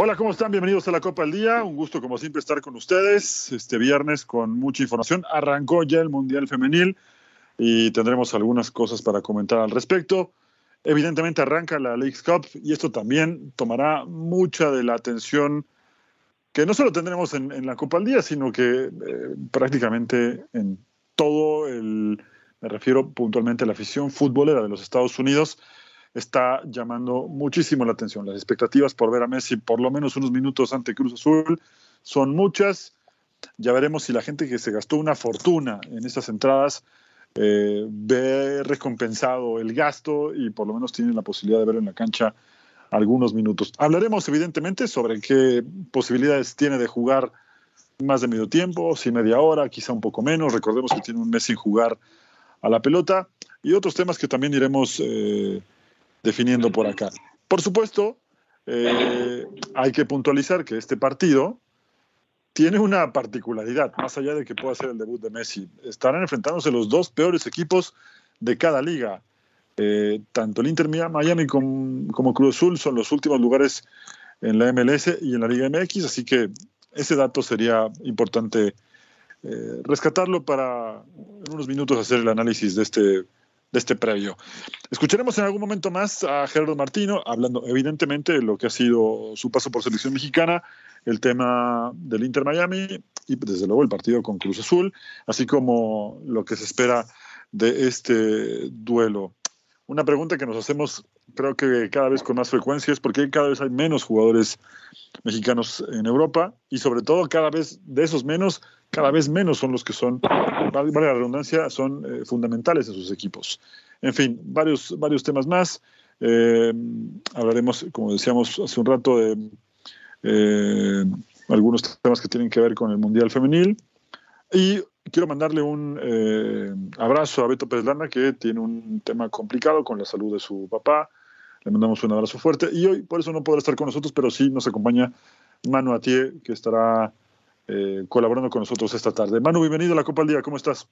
Hola, ¿cómo están? Bienvenidos a la Copa del Día. Un gusto, como siempre, estar con ustedes este viernes con mucha información. Arrancó ya el Mundial Femenil y tendremos algunas cosas para comentar al respecto. Evidentemente arranca la Leagues Cup y esto también tomará mucha de la atención que no solo tendremos en, la Copa del Día, sino que eh, prácticamente en todo el, me refiero puntualmente a la afición futbolera de los Estados Unidos, está llamando muchísimo la atención. Las expectativas por ver a Messi por lo menos unos minutos ante Cruz Azul son muchas. Ya veremos si la gente que se gastó una fortuna en estas entradas eh, ve recompensado el gasto y por lo menos tiene la posibilidad de ver en la cancha algunos minutos. Hablaremos evidentemente sobre qué posibilidades tiene de jugar más de medio tiempo, si media hora, quizá un poco menos. Recordemos que tiene un mes sin jugar a la pelota y otros temas que también iremos eh, definiendo por acá. Por supuesto, eh, hay que puntualizar que este partido tiene una particularidad, más allá de que pueda ser el debut de Messi. Estarán enfrentándose los dos peores equipos de cada liga. Eh, tanto el Inter Miami como, como, Cruz Azul son los últimos lugares en la MLS y en la Liga MX, así que ese dato sería importante eh, rescatarlo para en unos minutos hacer el análisis de este de este previo. Escucharemos en algún momento más a Gerardo Martino, hablando evidentemente de lo que ha sido su paso por selección mexicana, el tema del Inter Miami y desde luego el partido con Cruz Azul, así como lo que se espera de este duelo. Una pregunta que nos hacemos creo que cada vez con más frecuencia es por qué cada vez hay menos jugadores mexicanos en Europa y sobre todo cada vez de esos menos, cada vez menos son los que son, vale la redundancia, son eh, fundamentales en sus equipos. En fin, varios, varios temas más. Eh, hablaremos, como decíamos hace un rato, de eh, algunos temas que tienen que ver con el Mundial Femenil. Y quiero mandarle un abrazo a Beto Pérez Lana, que tiene un tema complicado con la salud de su papá. Le mandamos un abrazo fuerte. Y hoy, por eso no podrá estar con nosotros, pero sí nos acompaña Manu Atie, que estará eh, colaborando con nosotros esta tarde. Manu, bienvenido a la Copa al Día. ¿Cómo estás?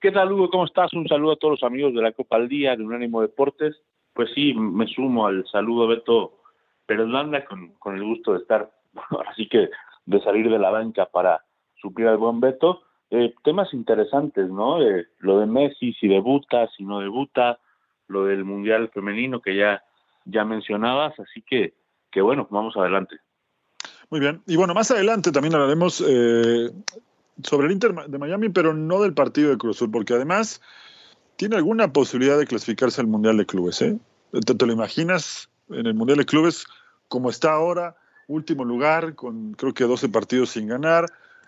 ¿Qué tal, Hugo? ¿Cómo estás? Un saludo a todos los amigos de la Copa al Día, de Unánimo Deportes. Pues sí, me sumo al saludo Beto Pérez con, con el gusto de estar, así que de salir de la banca para suplir al buen Beto. Eh, temas interesantes, ¿no? Eh, lo de Messi, si debuta, si no debuta, lo del Mundial Femenino que ya, ya mencionabas, así que, que bueno, vamos adelante. Muy bien, y bueno, más adelante también hablaremos eh, sobre el Inter de Miami, pero no del partido de Cruz Azul, porque además tiene alguna posibilidad de clasificarse al Mundial de Clubes. ¿eh? ¿Te, ¿Te, lo imaginas en el Mundial de Clubes como está ahora? Último lugar, con creo que 12 partidos sin ganar,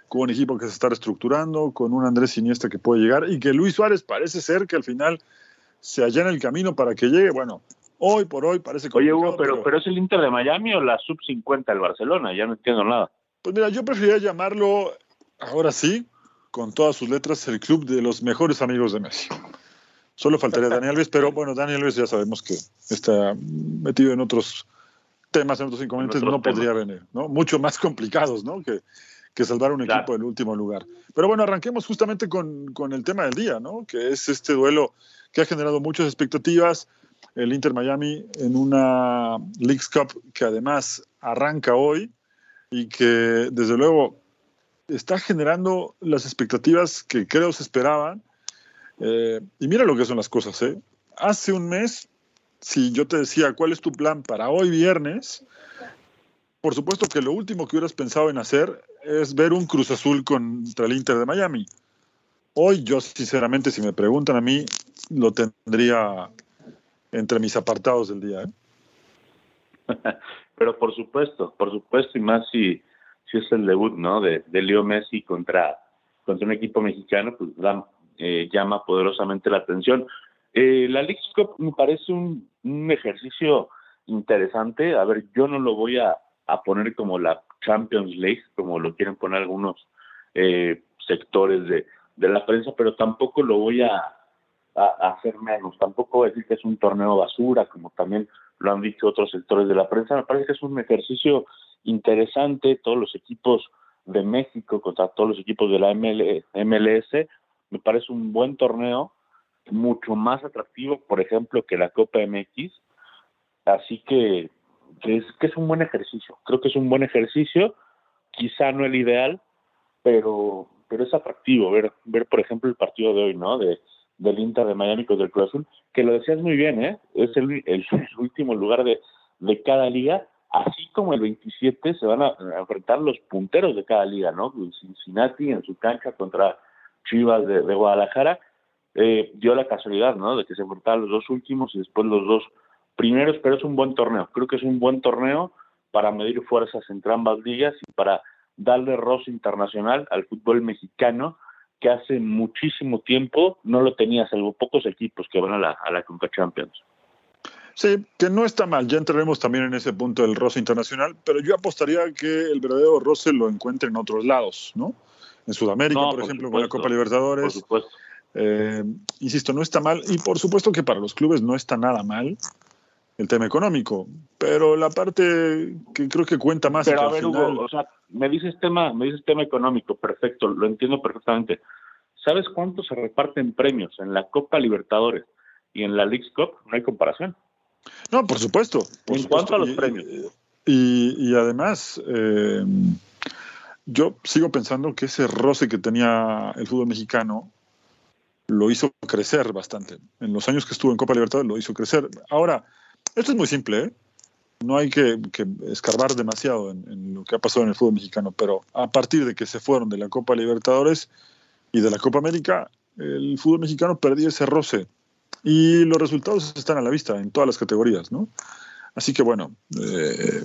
con un equipo que se está reestructurando, con un Andrés Iniesta que puede llegar y que Luis Suárez parece ser que al final se allana el camino para que llegue. Bueno, hoy por hoy parece que. Oye, Hugo, pero, pero, es el Inter de Miami o la sub-50 del Barcelona, ya no entiendo nada. Pues mira, yo preferiría llamarlo, ahora sí, con todas sus letras, el club de los mejores amigos de Messi. Solo faltaría Daniel Alves, pero bueno, Daniel Alves ya sabemos que está metido en otros temas, en otros inconvenientes, no podría venir, ¿no? Mucho más complicados, ¿no? Que, que salvar un equipo del último lugar. Pero bueno, arranquemos justamente con, con, el tema del día, ¿no? Que es este duelo que ha generado muchas expectativas. El Inter Miami en una Leagues Cup que además arranca hoy y que desde luego está generando las expectativas que creo se esperaban. Eh, y mira lo que son las cosas. ¿eh? Hace un mes, si yo te decía cuál es tu plan para hoy viernes, por supuesto que lo último que hubieras pensado en hacer es ver un Cruz Azul contra el Inter de Miami. Hoy yo sinceramente, si me preguntan a mí, lo tendría entre mis apartados del día. ¿eh? Pero por supuesto, por supuesto, y más si, si es el debut, ¿no? De, de Leo Messi contra, contra un equipo mexicano, pues eh, llama poderosamente la atención. Eh, la League Cup me parece un, un, ejercicio interesante. A ver, yo no lo voy a, a, poner como la Champions League, como lo quieren poner algunos eh, sectores de, de la prensa, pero tampoco lo voy a, a, hacer menos. Tampoco decir que es un torneo basura, como también lo han dicho otros sectores de la prensa. Me parece que es un ejercicio interesante. Todos los equipos de México contra todos los equipos de la MLS, me parece un buen torneo, mucho más atractivo, por ejemplo, que la Copa MX. Así que, que es, que es un buen ejercicio. Creo que es un buen ejercicio, quizá no el ideal, pero pero es atractivo ver, ver por ejemplo, el partido de hoy, ¿no? De, del Inter de Miami contra el Cruz Azul, que lo decías muy bien, ¿eh? Es el, el, último lugar de, de cada liga, así como el 27 se van a, enfrentar los punteros de cada liga, ¿no? Cincinnati en su cancha contra Chivas de, de Guadalajara, eh, dio la casualidad, ¿no? De que se enfrentaban los dos últimos y después los dos primeros, pero es un buen torneo. Creo que es un buen torneo para medir fuerzas entre ambas ligas y para darle roce internacional al fútbol mexicano que hace muchísimo tiempo no lo tenía, salvo pocos equipos que van a la, a la Conca Champions. Sí, que no está mal, ya entraremos también en ese punto del roce internacional, pero yo apostaría que el verdadero roce lo encuentre en otros lados, ¿no? En Sudamérica, por, por, ejemplo, supuesto, con la Copa Libertadores. Por supuesto. Eh, insisto, no está mal, y por supuesto que para los clubes no está nada mal el tema económico, pero la parte que creo que cuenta más. Pero a ver, final... Hugo, o sea, me dices tema, me dices tema económico, perfecto, lo entiendo perfectamente. ¿Sabes cuánto se reparten premios en la Copa Libertadores y en la League Cup? No hay comparación. No, por supuesto. Por en supuesto. cuanto a los y, premios. Y, y además, eh, yo sigo pensando que ese roce que tenía el fútbol mexicano lo hizo crecer bastante. En los años que estuvo en Copa Libertadores lo hizo crecer. Ahora, esto es muy simple, ¿eh? No hay que, que escarbar demasiado en, en, lo que ha pasado en el fútbol mexicano, pero a partir de que se fueron de la Copa Libertadores y de la Copa América, el fútbol mexicano perdió ese roce y los resultados están a la vista en todas las categorías, ¿no? Así que bueno, eh,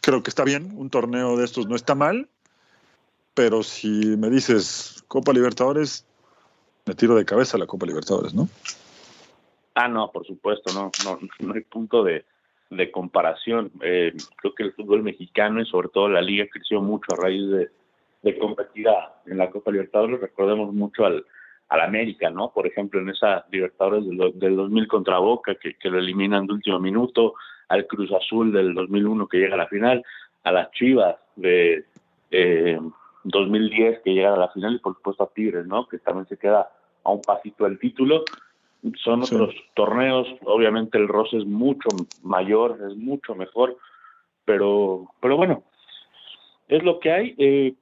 creo que está bien, un torneo de estos no está mal, pero si me dices Copa Libertadores, me tiro de cabeza la Copa Libertadores, ¿no? Ah, no, por supuesto, no, no, no hay punto de, de comparación. Eh, creo que el fútbol mexicano y sobre todo la liga creció mucho a raíz de, de competir a, en la Copa Libertadores. Recordemos mucho al, al América, ¿no? Por ejemplo, en esa Libertadores del, del 2000 contra Boca, que, lo eliminan de último minuto, al Cruz Azul del 2001 que llega a la final, a las Chivas de eh, 2010 que llega a la final y por supuesto a Tigres, ¿no? Que también se queda a un pasito del título son otros sí. torneos, obviamente el roce es mucho mayor, es mucho mejor, pero, pero bueno, es lo que hay. Eh,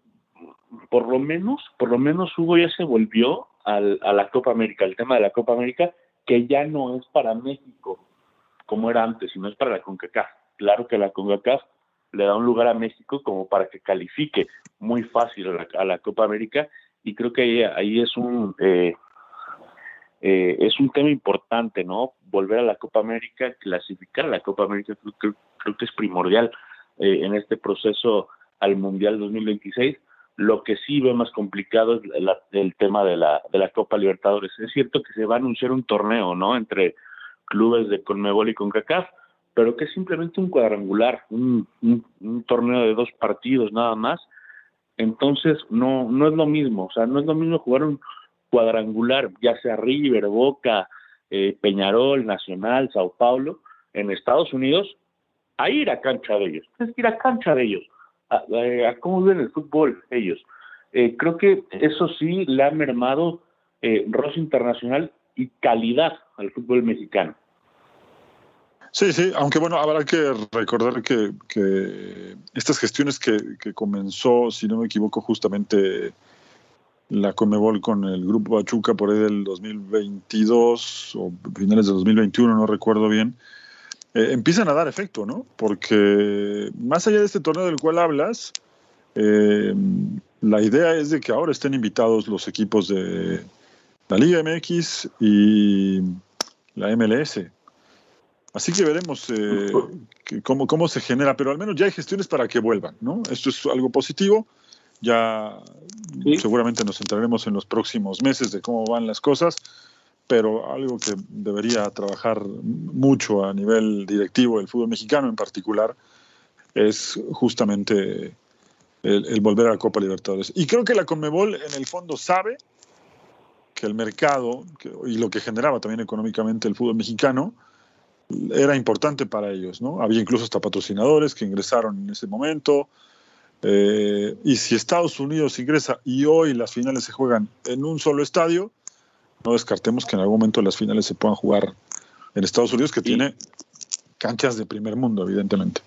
por lo menos, por lo menos Hugo ya se volvió al, a la Copa América, el tema de la Copa América, que ya no es para México como era antes, sino es para la CONCACAF. Claro que la CONCACAF le da un lugar a México como para que califique muy fácil a la, a la Copa América y creo que ahí, ahí es un eh, eh, es un tema importante, ¿no? Volver a la Copa América, clasificar a la Copa América, creo, creo, que es primordial eh, en este proceso al Mundial 2026. Lo que sí veo más complicado es la, el tema de la, de la Copa Libertadores. Es cierto que se va a anunciar un torneo, ¿no? Entre clubes de Conmebol y CONCACAF, pero que es simplemente un cuadrangular, un, un, un torneo de dos partidos nada más. Entonces, no, no es lo mismo, o sea, no es lo mismo jugar un, cuadrangular, ya sea River, Boca, eh, Peñarol, Nacional, Sao Paulo, en Estados Unidos, a ir a cancha de ellos. Es ir a cancha de ellos, a, a, a cómo ven el fútbol ellos. Eh, creo que eso sí le ha mermado eh, internacional y calidad al fútbol mexicano. Sí, sí, aunque bueno, habrá que recordar que, que estas gestiones que, que, comenzó, si no me equivoco, justamente la Conmebol con el grupo Pachuca por ahí del 2022 o finales de 2021, no recuerdo bien, eh, empiezan a dar efecto, ¿no? Porque más allá de este torneo del cual hablas, eh, la idea es de que ahora estén invitados los equipos de la Liga MX y la MLS. Así que veremos eh, cómo, cómo se genera, pero al menos ya hay gestiones para que vuelvan, ¿no? Esto es algo positivo. Ya seguramente nos enteraremos en los próximos meses de cómo van las cosas, pero algo que debería trabajar mucho a nivel directivo del fútbol mexicano en particular es justamente el, volver a la Copa Libertadores. Y creo que la Conmebol en el fondo sabe que el mercado y lo que generaba también económicamente el fútbol mexicano era importante para ellos, ¿no? Había incluso hasta patrocinadores que ingresaron en ese momento. Eh, y si Estados Unidos ingresa y hoy las finales se juegan en un solo estadio, no descartemos que en algún momento las finales se puedan jugar en Estados Unidos, que tiene canchas de primer mundo, evidentemente.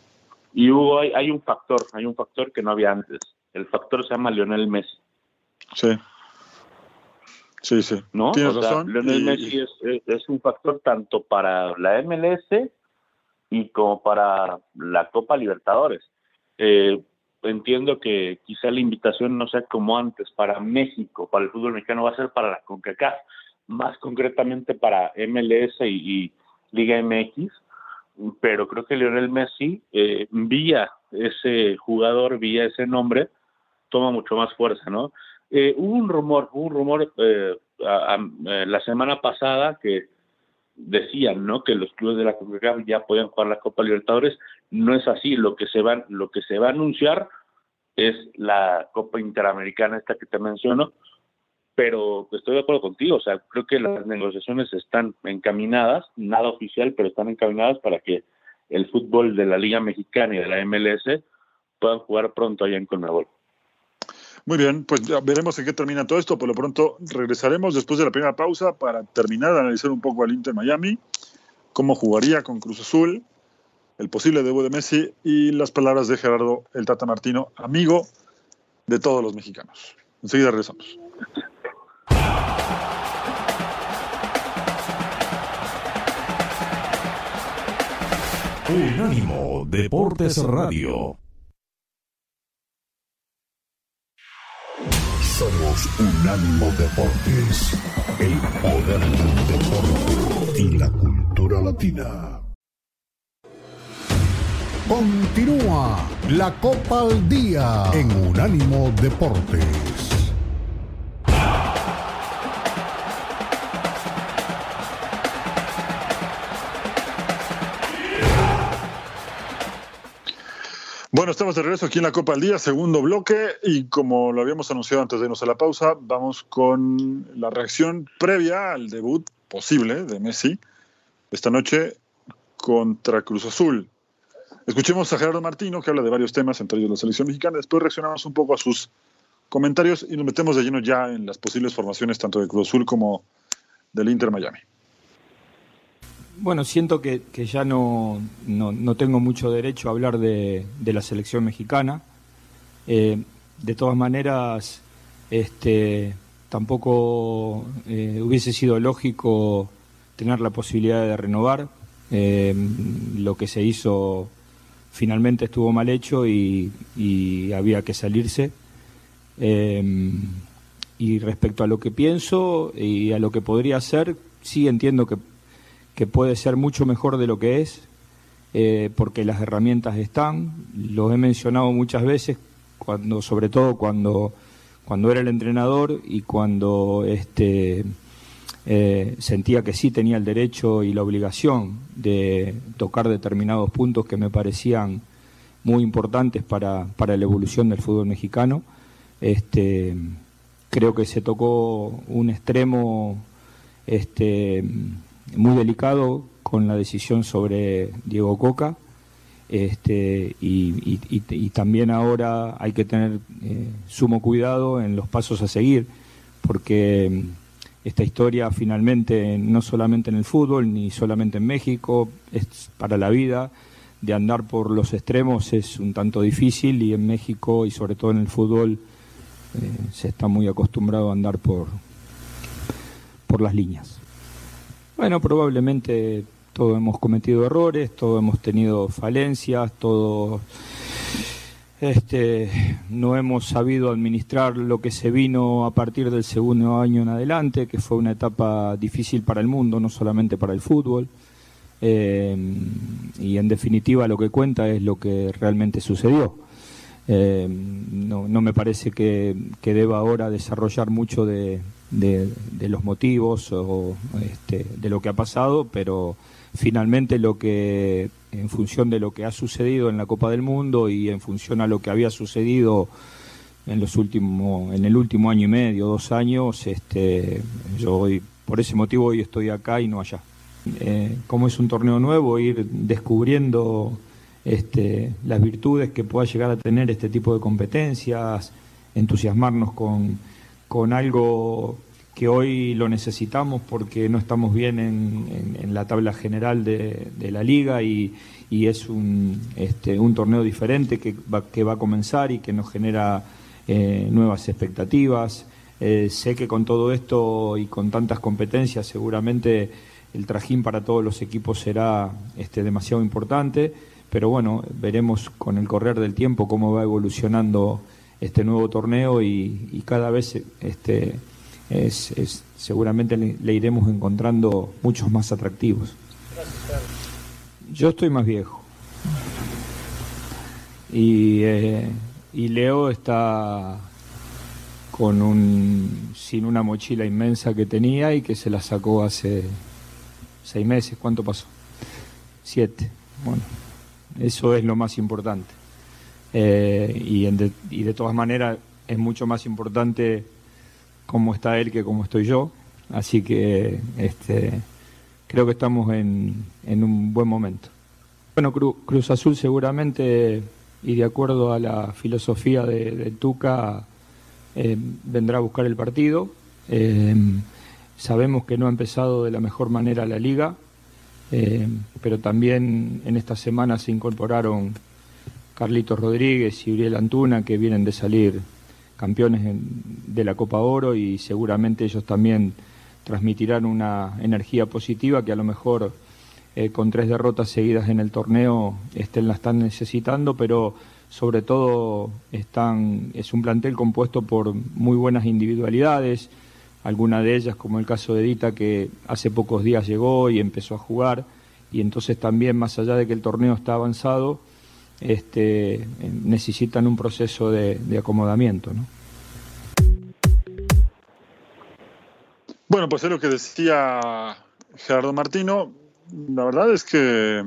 Y hubo, hay, un factor, hay un factor que no había antes. El factor se llama Lionel Messi. Sí. Sí, sí. ¿No? Tienes razón. Lionel Messi es, un factor tanto para la MLS y como para la Copa Libertadores. Eh, entiendo que quizá la invitación no sea como antes para México, para el fútbol mexicano, va a ser para la CONCACAF, más concretamente para MLS y Liga MX pero creo que Lionel Messi, eh, vía ese jugador, vía ese nombre, toma mucho más fuerza, ¿no? Eh, hubo un rumor, hubo un rumor eh, la semana pasada que decían, ¿no? Que los clubes de la CONCACAF ya podían jugar la Copa Libertadores. No es así. Lo que se va, lo que se va a anunciar es la Copa Interamericana esta que te menciono, pero estoy de acuerdo contigo, o sea, creo que las negociaciones están encaminadas, nada oficial, pero están encaminadas para que el fútbol de la Liga Mexicana y de la MLS puedan jugar pronto allá en Conmebol. Muy bien, pues veremos en qué termina todo esto. Por lo pronto regresaremos después de la primera pausa para terminar de analizar un poco al Inter Miami, cómo jugaría con Cruz Azul, el posible debut de Messi y las palabras de Gerardo El Tata Martino, amigo de todos los mexicanos. Enseguida regresamos. Unánimo Deportes Radio. Somos Unánimo Deportes, el poder del deporte y la cultura latina. Continúa la Copa al Día en Unánimo Deportes. Bueno, estamos de regreso aquí en la Copa al Día, segundo bloque, y como lo habíamos anunciado antes de irnos a la pausa, vamos con la reacción previa al debut posible de Messi esta noche contra Cruz Azul. Escuchemos a Gerardo Martino, que habla de varios temas, entre ellos la selección mexicana, después reaccionamos un poco a sus comentarios y nos metemos de lleno ya en las posibles formaciones tanto de Cruz Azul como del Inter Miami. Bueno, siento que, ya no, no, tengo mucho derecho a hablar de, la selección mexicana. Eh, de todas maneras, este, tampoco eh, hubiese sido lógico tener la posibilidad de renovar. Eh, lo que se hizo finalmente estuvo mal hecho y, y había que salirse. y respecto a lo que pienso y a lo que podría ser, sí entiendo que que puede ser mucho mejor de lo que es, eh, porque las herramientas están, lo he mencionado muchas veces, cuando, sobre todo cuando, cuando era el entrenador y cuando este, eh, sentía que sí tenía el derecho y la obligación de tocar determinados puntos que me parecían muy importantes para, para la evolución del fútbol mexicano. Este, creo que se tocó un extremo este, muy delicado con la decisión sobre Diego Coca. Este, y, también ahora hay que tener eh, sumo cuidado en los pasos a seguir, porque mm, esta historia finalmente, no solamente en el fútbol, ni solamente en México, es para la vida, de andar por los extremos es un tanto difícil y en México y sobre todo en el fútbol eh, se está muy acostumbrado a andar por, por las líneas. Bueno, probablemente todos hemos cometido errores, todos hemos tenido falencias, todos este, no hemos sabido administrar lo que se vino a partir del segundo año en adelante, que fue una etapa difícil para el mundo, no solamente para el fútbol. eh, y en definitiva lo que cuenta es lo que realmente sucedió. Eh, no, me parece que, deba ahora desarrollar mucho de, de, los motivos o este, de lo que ha pasado, pero finalmente lo que, en función de lo que ha sucedido en la Copa del Mundo y en función a lo que había sucedido en los últimos, en el último año y medio, dos años, este, yo hoy, por ese motivo hoy estoy acá y no allá. Eh, como es un torneo nuevo, ir descubriendo este, las virtudes que pueda llegar a tener este tipo de competencias, entusiasmarnos con, con algo que hoy lo necesitamos porque no estamos bien en, la tabla general de, la liga y, es un, este, un torneo diferente que va, que va a comenzar y que nos genera eh, nuevas expectativas. Eh, sé que con todo esto y con tantas competencias seguramente el trajín para todos los equipos será este, demasiado importante, pero bueno, veremos con el correr del tiempo cómo va evolucionando este nuevo torneo y, cada vez este, es, seguramente le, iremos encontrando muchos más atractivos. Yo estoy más viejo. Y, eh, y Leo está con un sin una mochila inmensa que tenía y que se la sacó hace seis meses. ¿Cuánto pasó? Siete. Bueno, eso es lo más importante. Eh, y, y de todas maneras es mucho más importante cómo está él que cómo estoy yo. Así que este, creo que estamos en, en un buen momento. Bueno, Cruz Azul seguramente, y de acuerdo a la filosofía de, Tuca, eh, vendrá a buscar el partido. Eh, sabemos que no ha empezado de la mejor manera la liga, pero también en esta semana se incorporaron Carlitos Rodríguez y Uriel Antuna, que vienen de salir campeones de la Copa Oro y seguramente ellos también transmitirán una energía positiva que a lo mejor eh, con tres derrotas seguidas en el torneo estén, la están necesitando, pero sobre todo están, es un plantel compuesto por muy buenas individualidades, algunas de ellas como el caso de Dita que hace pocos días llegó y empezó a jugar y entonces también más allá de que el torneo está avanzado, este, necesitan un proceso de, acomodamiento. ¿no? Bueno, pues es lo que decía Gerardo Martino. La verdad es que,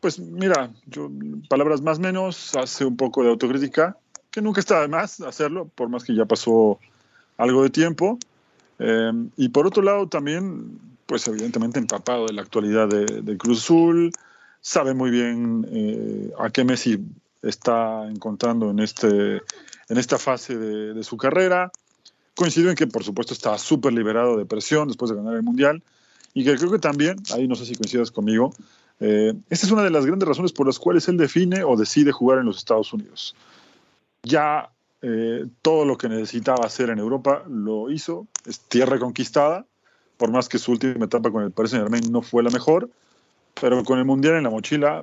pues mira, yo, palabras más menos, hace un poco de autocrítica, que nunca está de más hacerlo, por más que ya pasó algo de tiempo. Eh, y por otro lado también, pues evidentemente empapado de la actualidad de, de Cruz Azul, sabe muy bien eh, a qué Messi está encontrando en, este, en esta fase de, su carrera. Coincido en que, por supuesto, está súper liberado de presión después de ganar el Mundial y que creo que también, ahí no sé si coincidas conmigo, eh, esta es una de las grandes razones por las cuales él define o decide jugar en los Estados Unidos. Ya eh, todo lo que necesitaba hacer en Europa lo hizo, es tierra conquistada, por más que su última etapa con el Paris Saint Germain no fue la mejor, pero con el Mundial en la mochila,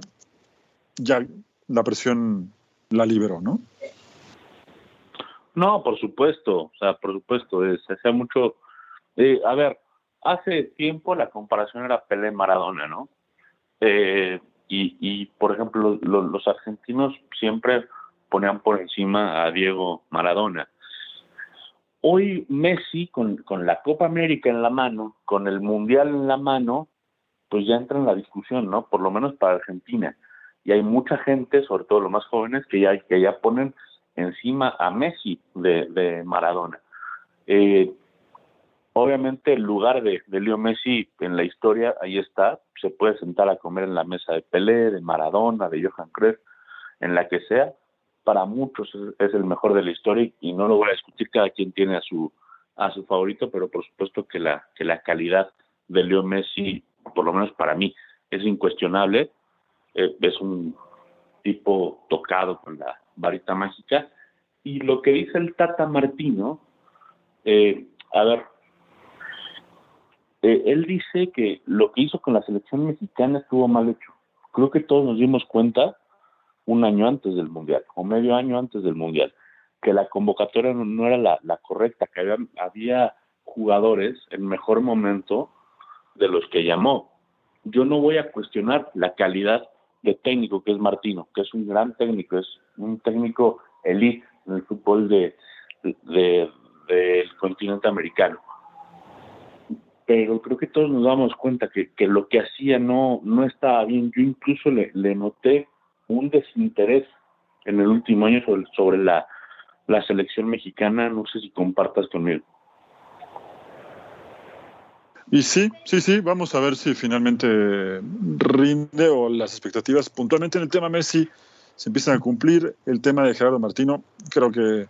ya la presión la liberó, ¿no? No, por supuesto, o sea, por supuesto, se hacía mucho... Eh, a ver, hace tiempo la comparación era Pelé-Maradona, ¿no? Eh, y, y, por ejemplo, los argentinos siempre ponían por encima a Diego Maradona. Hoy Messi, con, con la Copa América en la mano, con el Mundial en la mano, pues ya entra en la discusión, ¿no? Por lo menos para Argentina. Y hay mucha gente, sobre todo los más jóvenes, que ya, que ya ponen encima a Messi de, Maradona. Eh, obviamente el lugar de, de Leo Messi en la historia, ahí está, se puede sentar a comer en la mesa de Pelé, de Maradona, de Johan Cruyff, en la que sea, para muchos es, el mejor de la historia y no lo voy a discutir, cada quien tiene a su a su favorito, pero por supuesto que la que la calidad de Leo Messi por lo menos para mí, es incuestionable. Eh, es un tipo tocado con la varita mágica. Y lo que dice el Tata Martino, eh, a ver, eh, él dice que lo que hizo con la selección mexicana estuvo mal hecho. Creo que todos nos dimos cuenta un año antes del Mundial, o medio año antes del Mundial, que la convocatoria no, era la, la, correcta, que había, había jugadores en mejor momento de los que llamó. yo no voy a cuestionar la calidad de técnico que es Martino, que es un gran técnico, es un técnico elite en el fútbol de, del continente americano. Pero creo que todos nos damos cuenta que, que lo que hacía no, no estaba bien. Yo incluso le, le noté un desinterés en el último año sobre, sobre la, la selección mexicana. No sé si compartas conmigo. Y sí, sí, sí, vamos a ver si finalmente rinde o las expectativas puntualmente en el tema Messi se empiezan a cumplir. El tema de Gerardo Martino, creo que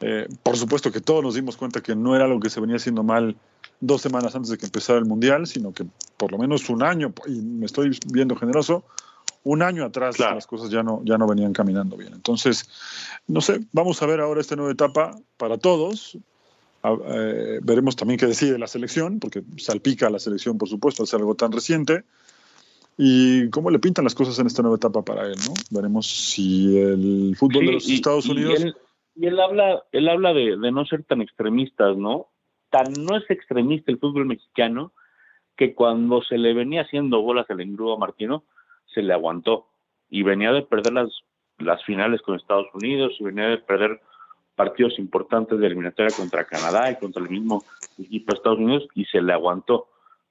eh, por supuesto que todos nos dimos cuenta que no era algo que se venía haciendo mal dos semanas antes de que empezara el Mundial, sino que por lo menos un año, y me estoy viendo generoso, un año atrás las cosas ya no, ya no venían caminando bien. Entonces, no sé, vamos a ver ahora esta nueva etapa para todos. Eh, veremos también qué decide la selección, porque salpica la selección, por supuesto, al ser algo tan reciente. Y cómo le pintan las cosas en esta nueva etapa para él, ¿no? Veremos si el fútbol de los Estados Unidos. Y él, habla, él habla de, no ser tan extremistas, ¿no? Tan no es extremista el fútbol mexicano que cuando se le venía haciendo bolas al engrudo a Martino, se le aguantó. Y venía de perder las, las finales con Estados Unidos, y venía de perder partidos importantes de eliminatoria contra Canadá y contra el mismo equipo de Estados Unidos y se le aguantó.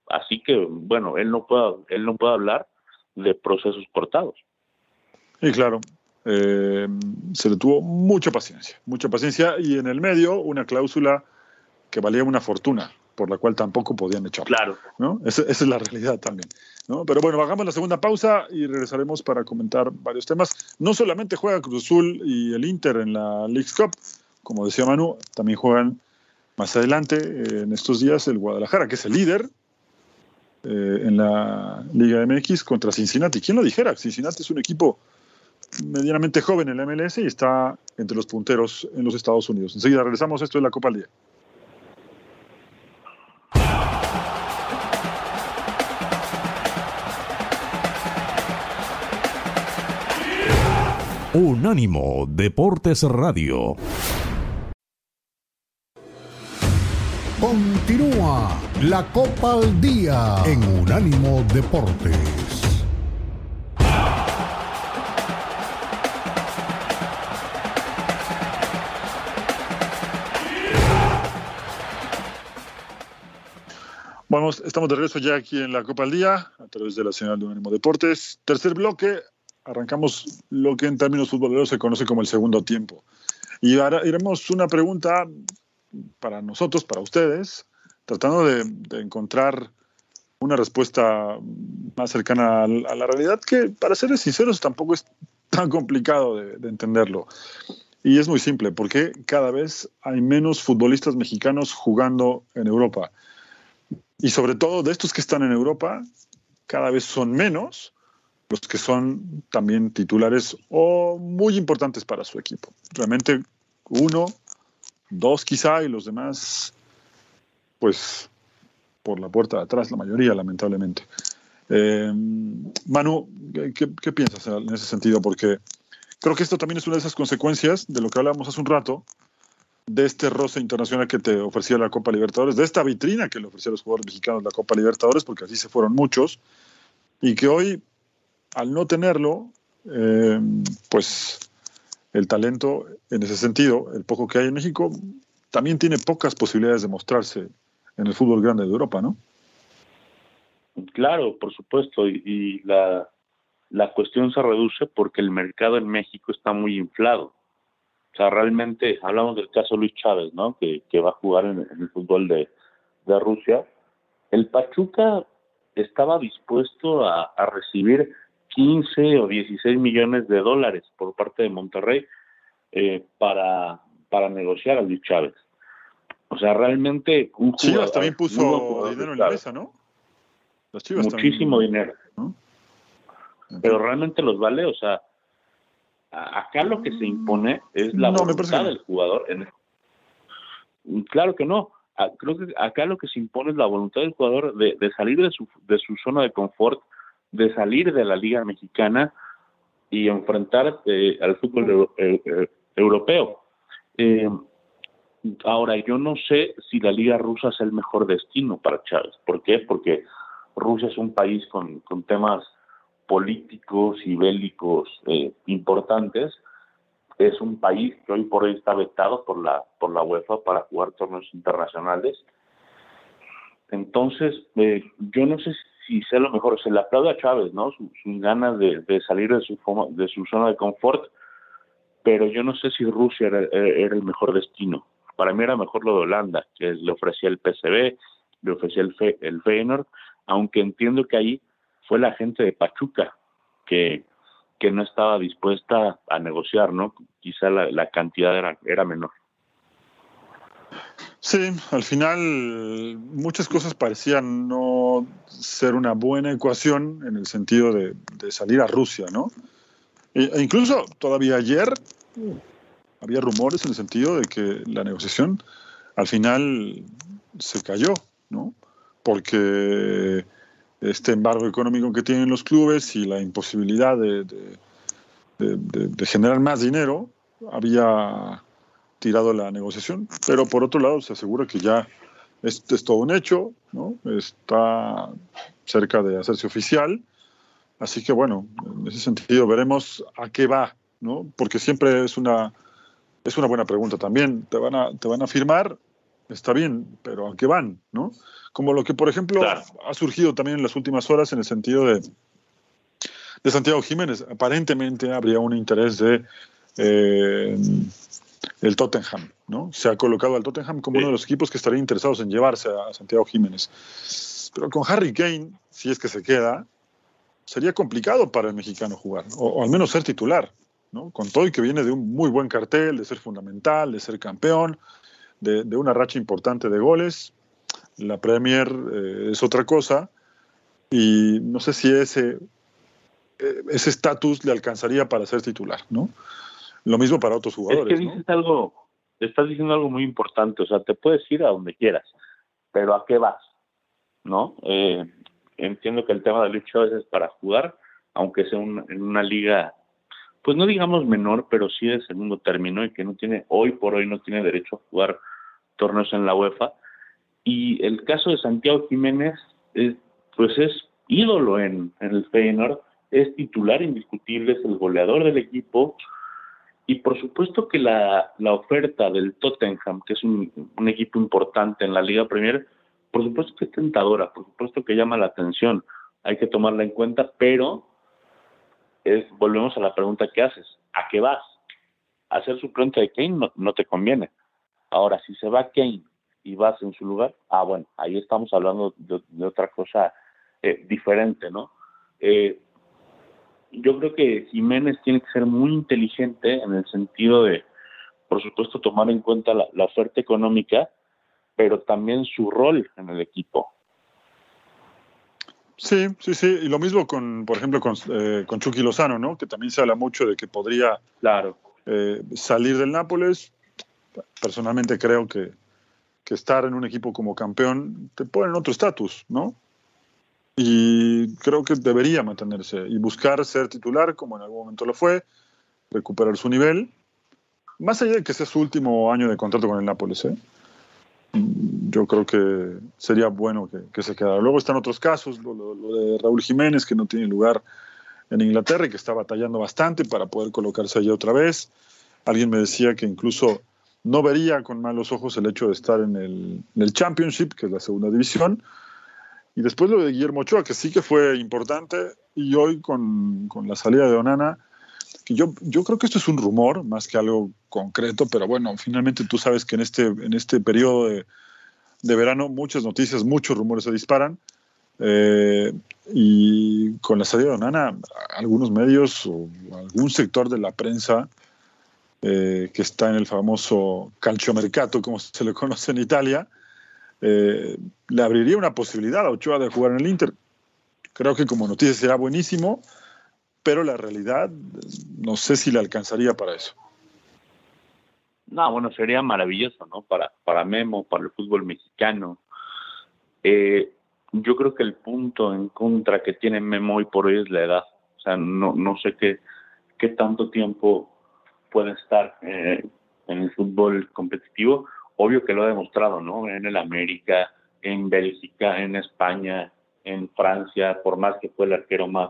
Así que, bueno, él no puede, él no puede hablar de procesos cortados. Y claro, eh, se le tuvo mucha paciencia, mucha paciencia y en el medio una cláusula que valía una fortuna, por la cual tampoco podían echar. Claro. ¿no? Esa, esa, es la realidad también. ¿no? Pero bueno, hagamos la segunda pausa y regresaremos para comentar varios temas. No solamente juega Cruz Azul y el Inter en la League Cup, como decía Manu, también juegan más adelante eh, en estos días el Guadalajara, que es el líder eh, en la Liga MX contra Cincinnati. ¿Quién lo dijera? Cincinnati es un equipo medianamente joven en la MLS y está entre los punteros en los Estados Unidos. Enseguida regresamos, esto es la Copa Día. Unánimo Deportes Radio. Continúa la Copa al Día en Unánimo Deportes. Vamos, estamos de regreso ya aquí en la Copa al Día, a través de la señal de Unánimo Deportes. Tercer bloque, arrancamos lo que en términos futboleros se conoce como el segundo tiempo. Y ahora iremos una pregunta para nosotros, para ustedes, tratando de, encontrar una respuesta más cercana a, la realidad, que para ser sinceros tampoco es tan complicado de, entenderlo. Y es muy simple, porque cada vez hay menos futbolistas mexicanos jugando en Europa. Y sobre todo de estos que están en Europa, cada vez son menos los que son también titulares o muy importantes para su equipo. Realmente uno, dos quizá y los demás, pues por la puerta de atrás, la mayoría lamentablemente. Eh, Manu, ¿qué, ¿qué, piensas en ese sentido? Porque creo que esto también es una de esas consecuencias de lo que hablábamos hace un rato, de este roce internacional que te ofrecía la Copa Libertadores, de esta vitrina que le ofrecía los jugadores mexicanos la Copa Libertadores, porque así se fueron muchos, y que hoy al no tenerlo, eh, pues el talento en ese sentido, el poco que hay en México, también tiene pocas posibilidades de mostrarse en el fútbol grande de Europa, ¿no? Claro, por supuesto, y, la, cuestión se reduce porque el mercado en México está muy inflado. O sea, realmente hablamos del caso Luis Chávez, ¿no? Que, va a jugar en, el fútbol de, Rusia. El Pachuca estaba dispuesto a recibir 15 o 16 millones de dólares por parte de Monterrey eh, para, para negociar a Luis Chávez. O sea, realmente un Chivas también puso dinero en la mesa, ¿no? Muchísimo dinero. Pero realmente los vale, o sea, acá lo que se impone es la voluntad del jugador. Claro que no. Creo que acá lo que se impone es la voluntad del jugador de, de salir de su, de su zona de confort, de salir de la Liga Mexicana y enfrentar eh, al fútbol eh, eh, europeo. ahora, yo no sé si la Liga Rusa es el mejor destino para Chávez. ¿Por qué? Porque Rusia es un país con, con temas políticos y bélicos eh, importantes. Es un país que hoy por hoy está vetado por la, por la UEFA para jugar torneos internacionales. Entonces, eh, yo no sé si sea lo mejor. Se le aplaude a Chávez, ¿no? Sus, ganas de, salir de su, de su zona de confort, pero yo no sé si Rusia era, el mejor destino. Para mí era mejor lo de Holanda, que le ofrecía el PSV, le ofrecía el, Fe, el Feyenoord, aunque entiendo que ahí fue la gente de Pachuca que, no estaba dispuesta a negociar, ¿no? Quizá la, la cantidad era, era menor. Sí, al final muchas cosas parecían no ser una buena ecuación en el sentido de, salir a Rusia, ¿no? E, e incluso todavía ayer había rumores en el sentido de que la negociación al final se cayó, ¿no? Porque este embargo económico que tienen los clubes y la imposibilidad de generar más dinero había tirado la negociación, pero por otro lado se asegura que ya es, es todo un hecho, ¿no? está cerca de hacerse oficial, así que bueno, en ese sentido veremos a qué va, ¿no? porque siempre es una, es una buena pregunta también, te van a, te van a firmar, está bien, pero ¿a qué van? ¿no? Como lo que, por ejemplo, claro. ha surgido también en las últimas horas en el sentido de, de Santiago Jiménez, aparentemente habría un interés de... Eh, el Tottenham, ¿no? Se ha colocado al Tottenham como sí. uno de los equipos que estarían interesados en llevarse a Santiago Jiménez. Pero con Harry Kane, si es que se queda, sería complicado para el mexicano jugar, o, o al menos ser titular, ¿no? Con todo y que viene de un muy buen cartel, de ser fundamental, de ser campeón, de, de una racha importante de goles. La Premier eh, es otra cosa, y no sé si ese eh, ese estatus le alcanzaría para ser titular, ¿no? Lo mismo para otros jugadores. Es que dices ¿no? algo, estás diciendo algo muy importante, o sea, te puedes ir a donde quieras, pero ¿a qué vas? ¿No? Eh, entiendo que el tema de Luis Chávez es para jugar, aunque sea un, en una liga, pues no digamos menor, pero sí de segundo término y que no tiene, hoy por hoy no tiene derecho a jugar torneos en la UEFA. Y el caso de Santiago Jiménez, es, pues es ídolo en, en el Feyenoord, es titular indiscutible, es el goleador del equipo, y por supuesto que la, la oferta del Tottenham, que es un, un, equipo importante en la Liga Premier, por supuesto que es tentadora, por supuesto que llama la atención, hay que tomarla en cuenta, pero es, volvemos a la pregunta que haces, ¿a qué vas? Hacer suplente de Kane no, no te conviene. Ahora, si se va Kane y vas en su lugar, ah, bueno, ahí estamos hablando de, de otra cosa eh, diferente, ¿no? Eh, yo creo que Jiménez tiene que ser muy inteligente en el sentido de, por supuesto, tomar en cuenta la, la oferta económica, pero también su rol en el equipo. Sí, sí, sí. Y lo mismo con, por ejemplo, con, eh, con Chucky Lozano, ¿no? Que también se habla mucho de que podría claro. eh, salir del Nápoles. Personalmente creo que, que estar en un equipo como campeón te pone en otro estatus, ¿no? Y creo que debería mantenerse y buscar ser titular como en algún momento lo fue, recuperar su nivel, más allá de que sea su último año de contrato con el Nápoles. ¿eh? Yo creo que sería bueno que, que, se quedara. Luego están otros casos, lo, de Raúl Jiménez, que no tiene lugar en Inglaterra y que está batallando bastante para poder colocarse allí otra vez. Alguien me decía que incluso no vería con malos ojos el hecho de estar en el Championship, que es la segunda división, y después lo de Guillermo Ochoa, que sí que fue importante, y hoy con, con la salida de Onana, que yo, yo creo que esto es un rumor más que algo concreto, pero bueno, finalmente tú sabes que en este, en este periodo de, de verano muchas noticias, muchos rumores se disparan. Eh, y con la salida de Onana, algunos medios o algún sector de la prensa eh, que está en el famoso calciomercato, como se le conoce en Italia, eh, le abriría una posibilidad a Ochoa de jugar en el Inter. Creo que como noticia será buenísimo, pero la realidad no sé si le alcanzaría para eso. No, bueno, sería maravilloso, ¿no? Para, para Memo, para el fútbol mexicano. Eh, yo creo que el punto en contra que tiene Memo hoy por hoy es la edad. O sea, no, no sé qué, qué tanto tiempo puede estar eh, en el fútbol competitivo obvio que lo ha demostrado, ¿no? En el América, en Bélgica, en España, en Francia, por más que fue el arquero más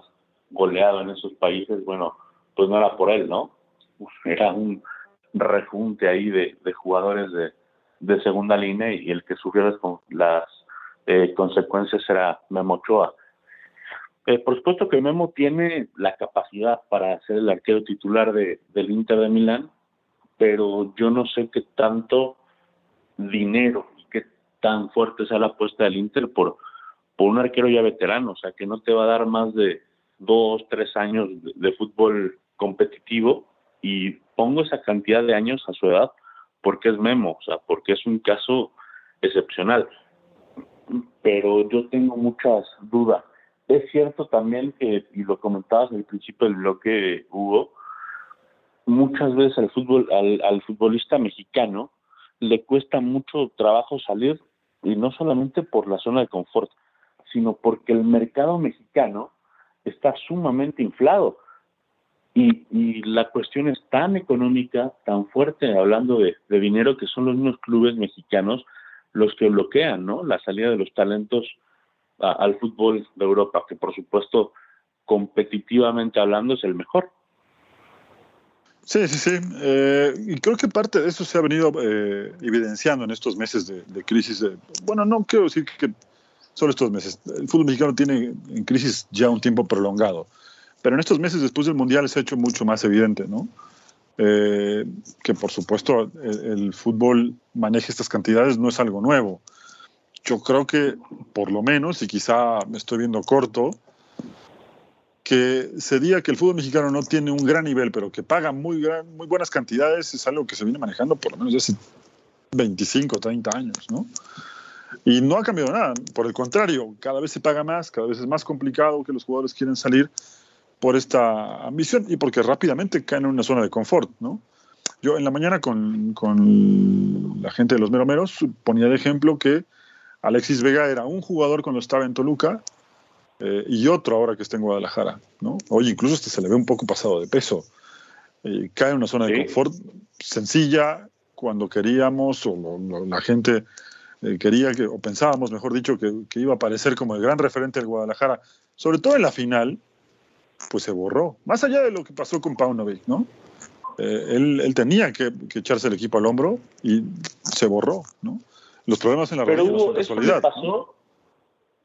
goleado en esos países, bueno, pues no era por él, ¿no? Era un refunte ahí de, jugadores de, segunda línea y el que sufrió las, las eh, consecuencias era Memo Ochoa. Eh, por supuesto que Memo tiene la capacidad para ser el arquero titular de, del Inter de Milán, pero yo no sé qué tanto dinero y qué tan fuerte sea la apuesta del Inter por, por un arquero ya veterano, o sea, que no te va a dar más de dos, tres años de, fútbol competitivo y pongo esa cantidad de años a su edad porque es Memo, o sea, porque es un caso excepcional. Pero yo tengo muchas dudas. Es cierto también que, y lo comentabas al principio del bloque, Hugo, muchas veces al fútbol, al, al futbolista mexicano le cuesta mucho trabajo salir, y no solamente por la zona de confort, sino porque el mercado mexicano está sumamente inflado. Y, y la cuestión es tan económica, tan fuerte, hablando de, dinero, que son los mismos clubes mexicanos los que bloquean ¿no? la salida de los talentos al fútbol de Europa, que por supuesto, competitivamente hablando, es el mejor. Sí, sí, sí. Eh, y creo que parte de eso se ha venido eh, evidenciando en estos meses de, crisis. bueno, no quiero decir que solo estos meses. El fútbol mexicano tiene en crisis ya un tiempo prolongado. Pero en estos meses después del Mundial se ha hecho mucho más evidente, ¿no? Eh, que por supuesto el, fútbol maneje estas cantidades no es algo nuevo. Yo creo que por lo menos, y quizá me estoy viendo corto, que se diga que el fútbol mexicano no tiene un gran nivel, pero que paga muy, gran, muy buenas cantidades, es algo que se viene manejando por lo menos desde hace 25, 30 años, ¿no? Y no ha cambiado nada, por el contrario, cada vez se paga más, cada vez es más complicado que los jugadores quieren salir por esta ambición y porque rápidamente caen en una zona de confort, ¿no? Yo en la mañana con, con la gente de los Meromeros ponía de ejemplo que Alexis Vega era un jugador cuando estaba en Toluca eh, y otro ahora que está en Guadalajara, ¿no? Oye, incluso este se le ve un poco pasado de peso. Eh, cae en una zona de confort sencilla cuando queríamos o la gente eh, quería que, o pensábamos, mejor dicho, que, iba a aparecer como el gran referente del Guadalajara, sobre todo en la final, pues se borró. Más allá de lo que pasó con Paunovic, ¿no? él, tenía que, echarse el equipo al hombro y se borró, ¿no? Los problemas en la Pero eso le pasó,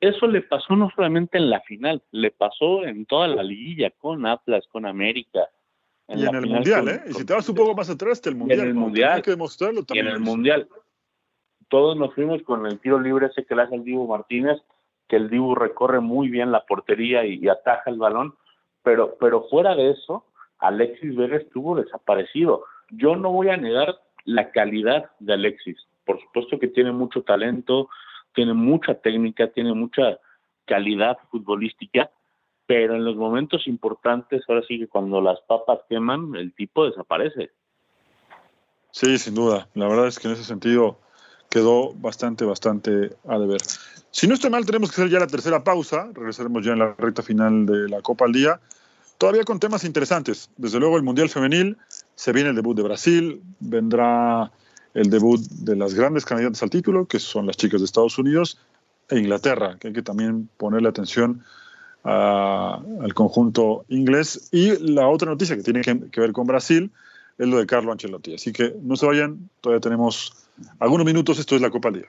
eso le pasó no solamente en la final, le pasó en toda la liguilla, con Atlas, con América. y en el Mundial, ¿eh? Y si te vas un poco más atrás, el Mundial. en el Mundial. que demostrarlo también. Y en el Mundial. Todos nos fuimos con el tiro libre ese que le hace el Dibu Martínez, que el Dibu recorre muy bien la portería y, ataja el balón, pero, pero fuera de eso, Alexis Vega estuvo desaparecido. Yo no voy a negar la calidad de Alexis. Por supuesto que tiene mucho talento, tiene mucha técnica, tiene mucha calidad futbolística, pero en los momentos importantes, ahora sí que cuando las papas queman, el tipo desaparece. Sí, sin duda. La verdad es que en ese sentido quedó bastante, bastante a deber. Si no estoy mal, tenemos que hacer ya la tercera pausa. Regresaremos ya en la recta final de la Copa al Día. Todavía con temas interesantes. Desde luego el Mundial Femenil, se viene el debut de Brasil, vendrá el debut de las grandes candidatas al título, que son las chicas de Estados Unidos e Inglaterra, que hay que también ponerle atención al conjunto inglés. Y la otra noticia que tiene que, ver con Brasil es lo de Carlo Ancelotti. Así que no se vayan, todavía tenemos algunos minutos, esto es la Copa al Día.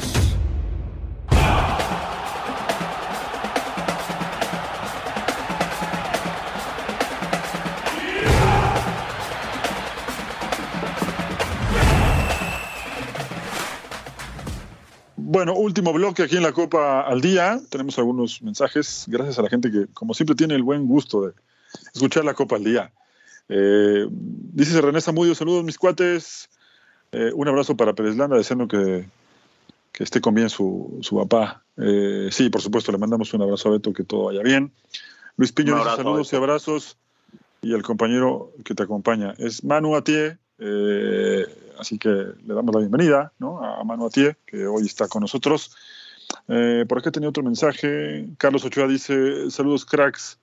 Bueno, último bloque aquí en la Copa al Día. Tenemos algunos mensajes, gracias a la gente que, como siempre, tiene el buen gusto de escuchar la Copa al Día. Eh, dice René Zamudio, saludos mis cuates. Eh, un abrazo para Pérez Landa, deseando que, esté con bien su, su papá. Eh, sí, por supuesto, le mandamos un abrazo a Beto, que todo vaya bien. Luis Piño dice saludos y abrazos. Y el compañero que te acompaña es Manu Atie, así que le damos la bienvenida ¿no? a Manu Atié, que hoy está con nosotros. Eh, por acá tenía otro mensaje. Carlos Ochoa dice: Saludos, cracks.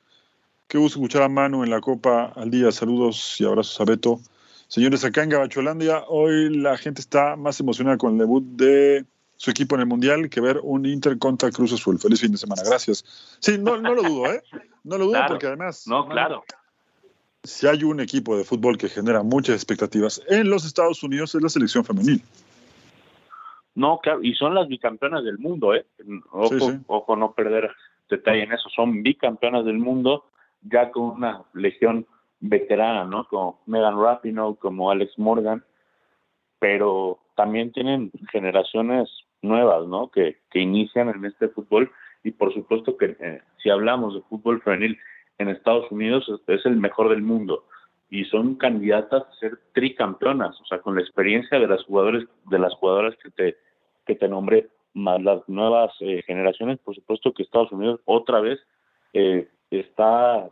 Qué gusto escuchar a Manu en la Copa al día. Saludos y abrazos a Beto. Señores, acá en Gabacholandia, hoy la gente está más emocionada con el debut de su equipo en el Mundial que ver un Inter contra Cruz Azul. Feliz fin de semana, gracias. Sí, no, no lo dudo, ¿eh? No lo dudo porque además... No, claro. Si hay un equipo de fútbol que genera muchas expectativas en los Estados Unidos es la selección femenil. No, claro, y son las bicampeonas del mundo, ¿eh? Ojo, ojo no perder detalle en eso, son bicampeonas del mundo ya con una legión veterana, ¿no? Como Megan Rapinoe, como Alex Morgan, pero también tienen generaciones nuevas, ¿no? Que, que inician en este fútbol y por supuesto que eh, si hablamos de fútbol femenil en Estados Unidos es el mejor del mundo y son candidatas a ser tricampeonas, o sea, con la experiencia de las jugadores de las jugadoras que te que te nombré más las nuevas eh, generaciones, por supuesto que Estados Unidos otra vez eh, está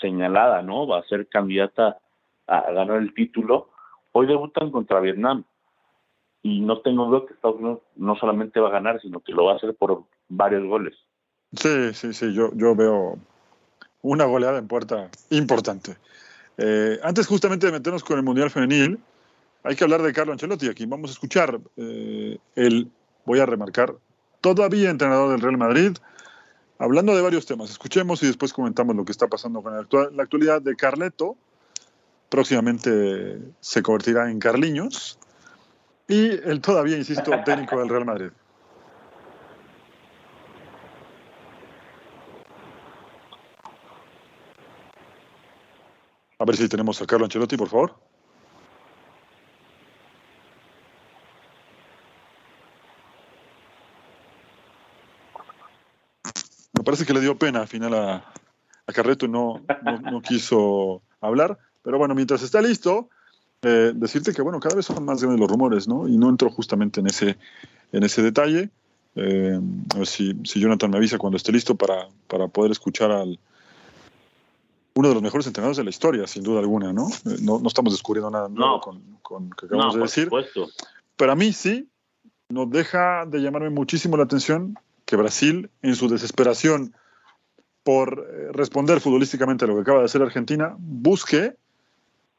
señalada, ¿no? Va a ser candidata a ganar el título. Hoy debutan contra Vietnam y no tengo duda que Estados Unidos no solamente va a ganar, sino que lo va a hacer por varios goles. Sí, sí, sí, yo, yo veo una goleada en puerta importante. Eh, antes justamente de meternos con el Mundial Femenil, hay que hablar de Carlo Ancelotti aquí. Vamos a escuchar eh, el, voy a remarcar, todavía entrenador del Real Madrid, hablando de varios temas. Escuchemos y después comentamos lo que está pasando con la actualidad de Carleto. Próximamente se convertirá en Carliños. Y el todavía, insisto, técnico del Real Madrid. A ver si tenemos a Carlo Ancelotti, por favor. parece que le dio pena al final a, a Carreto no, no, quiso hablar. Pero bueno, mientras está listo, eh, decirte que bueno, cada vez son más grandes los rumores, ¿no? Y no entró justamente en ese, en ese detalle. Eh, a ver si, si, Jonathan me avisa cuando esté listo para, para poder escuchar al uno de los mejores entrenadores de la historia, sin duda alguna, ¿no? Eh, no, no estamos descubriendo nada nuevo con, con lo que acabamos de decir. Supuesto. Pero a mí sí, nos deja de llamarme muchísimo la atención que Brasil, en su desesperación por eh, responder futbolísticamente a lo que acaba de hacer Argentina, busque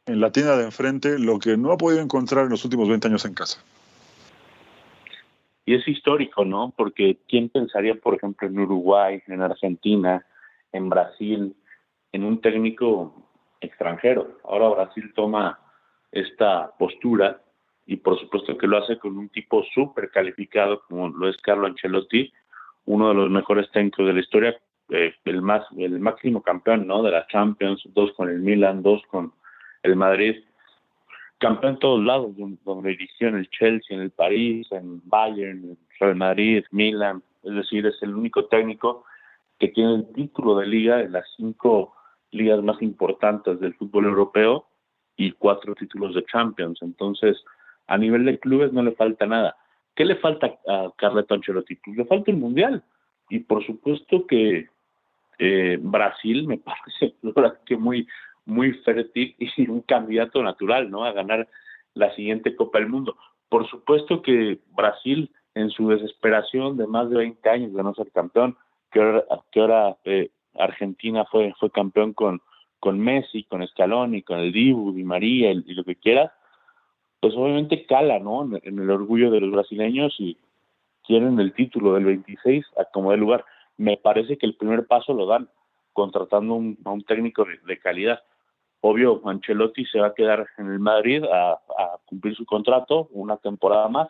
en la tienda de enfrente lo que no ha podido encontrar en los últimos 20 años en casa. Y es histórico, ¿no? Porque ¿quién pensaría, por ejemplo, en Uruguay, en Argentina, en Brasil, en un técnico extranjero? Ahora Brasil toma esta postura y por supuesto que lo hace con un tipo súper calificado como lo es Carlo Ancelotti, uno de los mejores técnicos de la historia, eh, el más el máximo campeón no de la Champions, dos con el Milan, dos con el Madrid, campeón en todos lados, donde dirigió en el Chelsea, en el París, en Bayern, en Real Madrid, Milan, es decir, es el único técnico que tiene el título de liga en las cinco ligas más importantes del fútbol europeo y cuatro títulos de Champions. Entonces, a nivel de clubes no le falta nada. ¿Qué le falta a Carleto Ancelotti? Pues le falta el Mundial. Y por supuesto que eh, Brasil me parece que muy, muy fértil y un candidato natural ¿no? a ganar la siguiente Copa del Mundo. Por supuesto que Brasil, en su desesperación de más de 20 años de no ser campeón, que ahora, que ahora eh, Argentina fue, fue campeón con, con Messi, con Scaloni, con el Dibu, Di María y lo que quieras, pues obviamente cala, ¿no? En, el orgullo de los brasileños y quieren el título del 26 a como de lugar. Me parece que el primer paso lo dan contratando a un técnico de, calidad. Obvio, Ancelotti se va a quedar en el Madrid a cumplir su contrato una temporada más.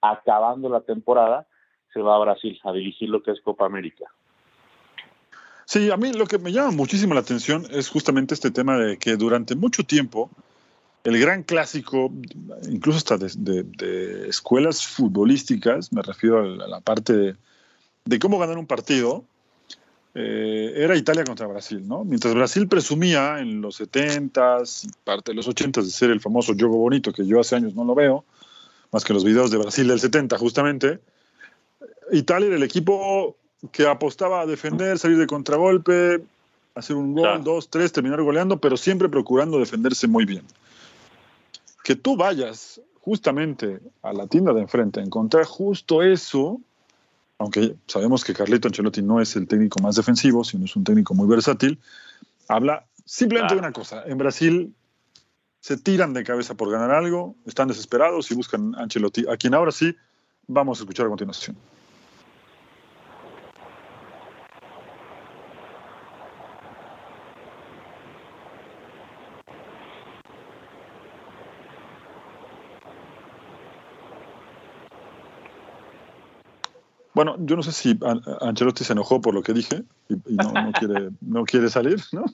Acabando la temporada, se va a Brasil a dirigir lo que es Copa América. Sí, a mí lo que me llama muchísimo la atención es justamente este tema de que durante mucho tiempo el gran clásico, incluso hasta de, escuelas futbolísticas, me refiero a la, parte de, cómo ganar un partido, eh, era Italia contra Brasil, ¿no? Mientras Brasil presumía en los 70s y parte de los 80s de ser el famoso juego bonito, que yo hace años no lo veo, más que los videos de Brasil del 70 justamente, Italia era el equipo que apostaba a defender, salir de contragolpe, hacer un gol, dos, tres, terminar goleando, pero siempre procurando defenderse muy bien. que tú vayas justamente a la tienda de enfrente a encontrar justo eso, aunque sabemos que Carlito Ancelotti no es el técnico más defensivo, sino es un técnico muy versátil, habla simplemente de una cosa. En Brasil se tiran de cabeza por ganar algo, están desesperados y buscan a Ancelotti, a quien ahora sí vamos a escuchar a continuación. Bueno, yo no sé si Ancelotti se enojó por lo que dije y, no, quiere, no quiere salir, ¿no?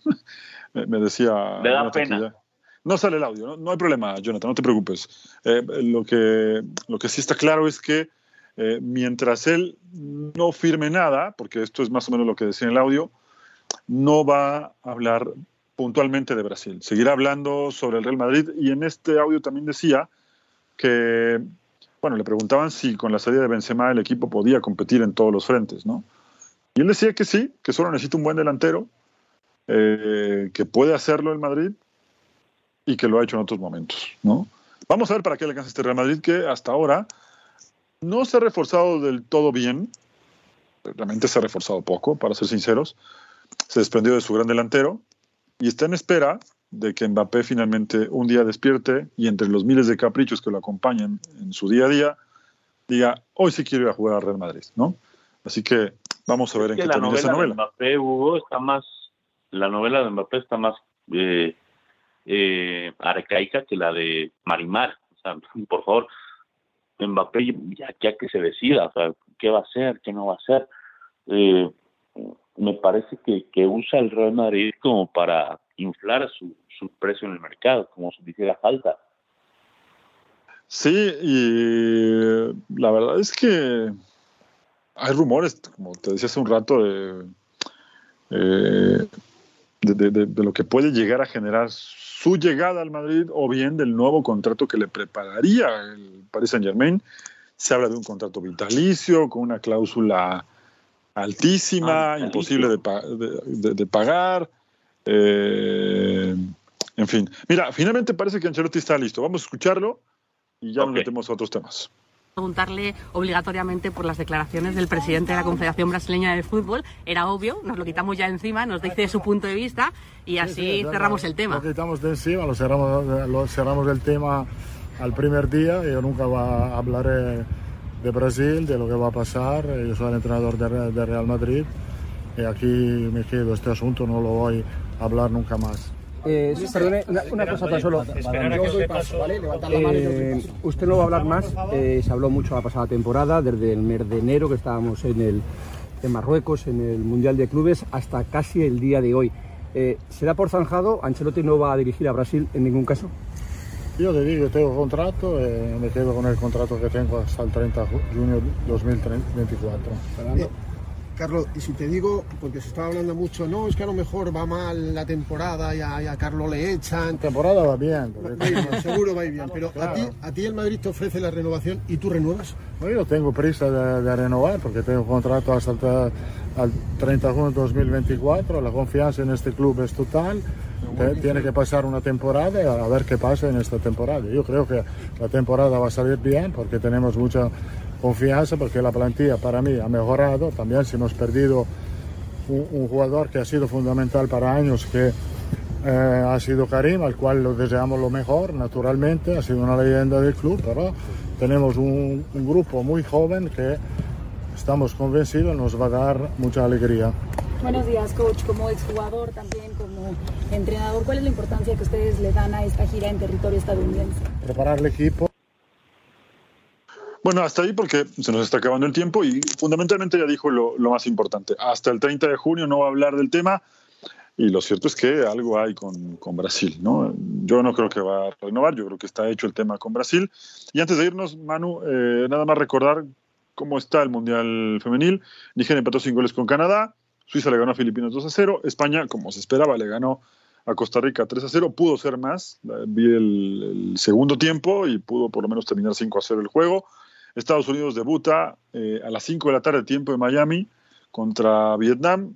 Me decía... Le da pena. No sale el audio, ¿no? hay problema, Jonathan, no te preocupes. Eh, lo, que, lo que sí está claro es que eh, mientras él no firme nada, porque esto es más o menos lo que decía en el audio, no va a hablar puntualmente de Brasil. Seguirá hablando sobre el Real Madrid y en este audio también decía que, bueno, le preguntaban si con la salida de Benzema el equipo podía competir en todos los frentes, ¿no? Y él decía que sí, que solo necesita un buen delantero, eh, que puede hacerlo el Madrid y que lo ha hecho en otros momentos, ¿no? Vamos a ver para qué le alcanza este Real Madrid que hasta ahora no se ha reforzado del todo bien, realmente se ha reforzado poco, para ser sinceros, se desprendió de su gran delantero y está en espera de que Mbappé finalmente un día despierte y entre los miles de caprichos que lo acompañan en su día a día, diga, hoy sí quiero ir a jugar al Real Madrid, ¿no? Así que vamos a ver en qué termina esa novela. Mbappé, Hugo, está más, la novela de Mbappé está más eh, eh, arcaica que la de Marimar. O sea, por favor, Mbappé ya, ya que se decida, o sea, qué va a hacer, qué no va a hacer. Eh, me parece que, que, usa el Real Madrid como para inflar su, su precio en el mercado, como si hiciera falta. Sí, y la verdad es que hay rumores, como te decía hace un rato, de, eh, de, de, de, lo que puede llegar a generar su llegada al Madrid o bien del nuevo contrato que le prepararía el Paris Saint Germain. Se habla de un contrato vitalicio con una cláusula altísima, ah, imposible de, de pagar. Eh, en fin, mira, finalmente parece que Ancelotti está listo. Vamos a escucharlo y ya okay. nos metemos a otros temas preguntarle obligatoriamente por las declaraciones del presidente de la Confederación Brasileña de Fútbol. Era obvio, nos lo quitamos ya encima, nos dice su punto de vista y así sí, sí, cerramos el tema. Lo quitamos de encima, lo cerramos, lo cerramos el tema al primer día. Yo nunca va, hablaré de Brasil, de lo que va a pasar. Yo soy el entrenador de, de Real Madrid y aquí me quedo. Este asunto no lo voy a hablar nunca más. Eh, perdone, una, una, cosa tan solo. Eh, usted no va a hablar más. Eh, se habló mucho la pasada temporada, desde el mes de enero que estábamos en, el, en Marruecos, en el Mundial de Clubes, hasta casi el día de hoy. Eh, ¿Se da por zanjado? ¿Ancelotti no va a dirigir a Brasil en ningún caso? Yo le digo, tengo contrato, eh, me quedo con el contrato que tengo hasta el 30 de junio 2024. Carlos, y si te digo, porque se estaba hablando mucho, no, es que a lo mejor va mal la temporada y a, y a Carlos le echan. La temporada va bien. Va bien seguro va bien, pero claro. a, ti, a ti el Madrid te ofrece la renovación y tú renuevas. Bueno, yo tengo prisa de, de renovar porque tengo contrato hasta el, el 30 de junio de 2024, la confianza en este club es total. Tiene que pasar una temporada y a ver qué pasa en esta temporada. Yo creo que la temporada va a salir bien porque tenemos mucha confianza porque la plantilla para mí ha mejorado. También si hemos perdido un, un jugador que ha sido fundamental para años, que eh, ha sido Karim, al cual lo deseamos lo mejor, naturalmente, ha sido una leyenda del club, pero tenemos un, un grupo muy joven que estamos convencidos nos va a dar mucha alegría. Buenos días, coach. Como exjugador, también como entrenador, ¿cuál es la importancia que ustedes le dan a esta gira en territorio estadounidense? Preparar el equipo. Bueno, hasta ahí porque se nos está acabando el tiempo y fundamentalmente ya dijo lo, lo, más importante. Hasta el 30 de junio no va a hablar del tema y lo cierto es que algo hay con, con Brasil, ¿no? Yo no creo que va a renovar, yo creo que está hecho el tema con Brasil. Y antes de irnos, Manu, eh, nada más recordar cómo está el Mundial Femenil. Nigeria empató sin goles con Canadá, Suiza le ganó a Filipinas 2 a 0, España, como se esperaba, le ganó a Costa Rica 3 a 0, pudo ser más, vi el, el segundo tiempo y pudo por lo menos terminar 5 a 0 el juego. Estados Unidos debuta eh, a las 5 de la tarde, tiempo de Miami, contra Vietnam.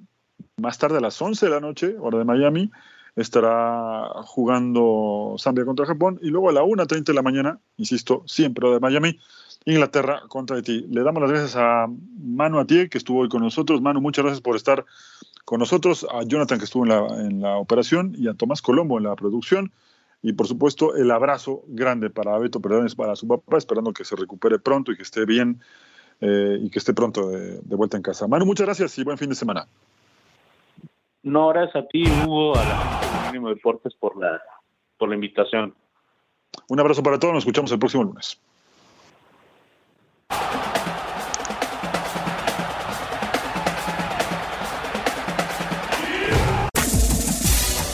Más tarde, a las 11 de la noche, hora de Miami, estará jugando Zambia contra Japón y luego a la 1.30 de la mañana, insisto, siempre de Miami, Inglaterra contra Haití. Le damos las gracias a Manu Atié, que estuvo hoy con nosotros. Manu, muchas gracias por estar con nosotros, a Jonathan, que estuvo en la, en la operación, y a Tomás Colombo en la producción. Y por supuesto, el abrazo grande para Beto Perdones, para su papá, esperando que se recupere pronto y que esté bien eh, y que esté pronto de, de vuelta en casa. Manu, muchas gracias y buen fin de semana. No, gracias a ti, Hugo, a la Mínimo Deportes por la, por la invitación. Un abrazo para todos, nos escuchamos el próximo lunes.